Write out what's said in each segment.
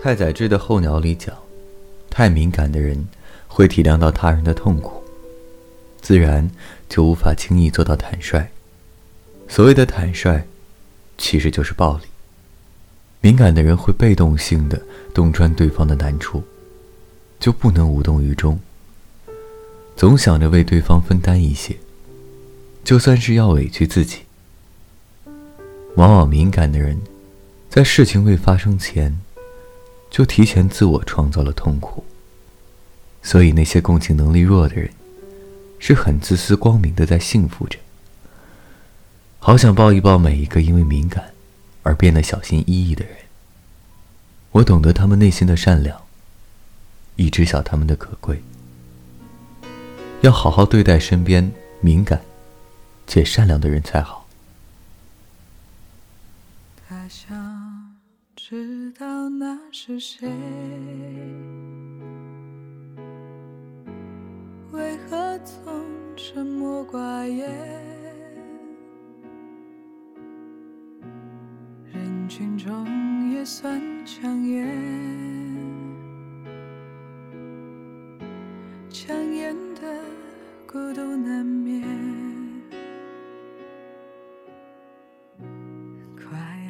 太宰治的《候鸟》里讲，太敏感的人会体谅到他人的痛苦，自然就无法轻易做到坦率。所谓的坦率，其实就是暴力。敏感的人会被动性的洞穿对方的难处，就不能无动于衷，总想着为对方分担一些，就算是要委屈自己。往往敏感的人，在事情未发生前。就提前自我创造了痛苦，所以那些共情能力弱的人，是很自私光明的在幸福着。好想抱一抱每一个因为敏感而变得小心翼翼的人。我懂得他们内心的善良，亦知晓他们的可贵。要好好对待身边敏感且善良的人才好。知道那是谁？为何总沉默寡言？人群中也算抢眼，抢眼的孤独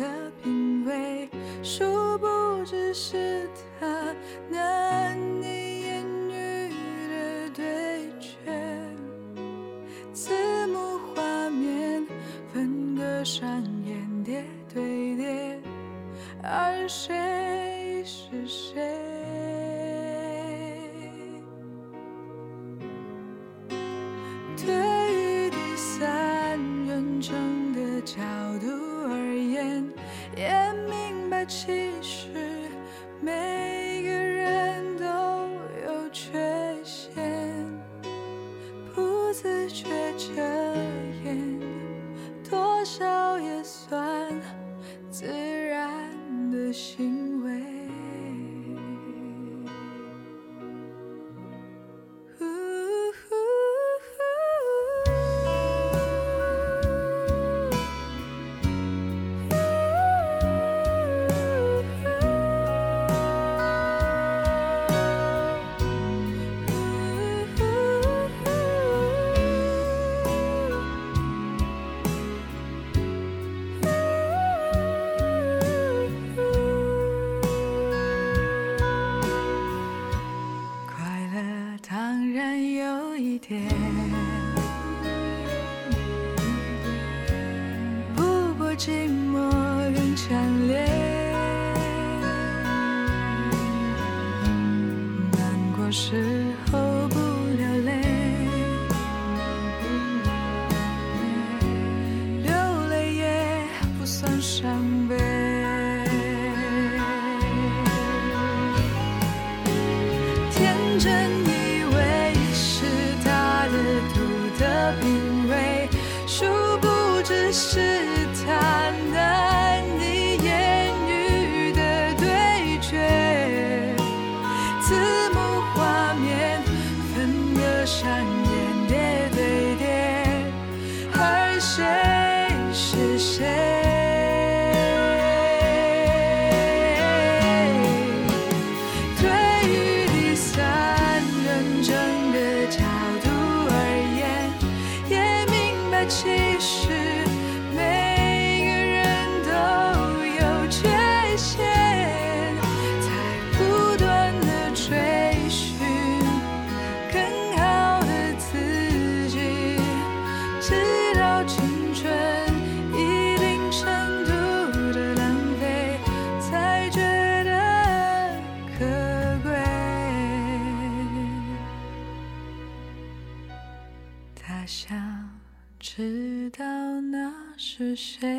的品味，殊不知是他难以言喻的对决，字幕画面分割上演叠对叠，而谁是谁？其实。每个人都有缺陷，不自觉遮掩，多少也算自然的行点不过寂寞更强烈，难过时想知道那是谁。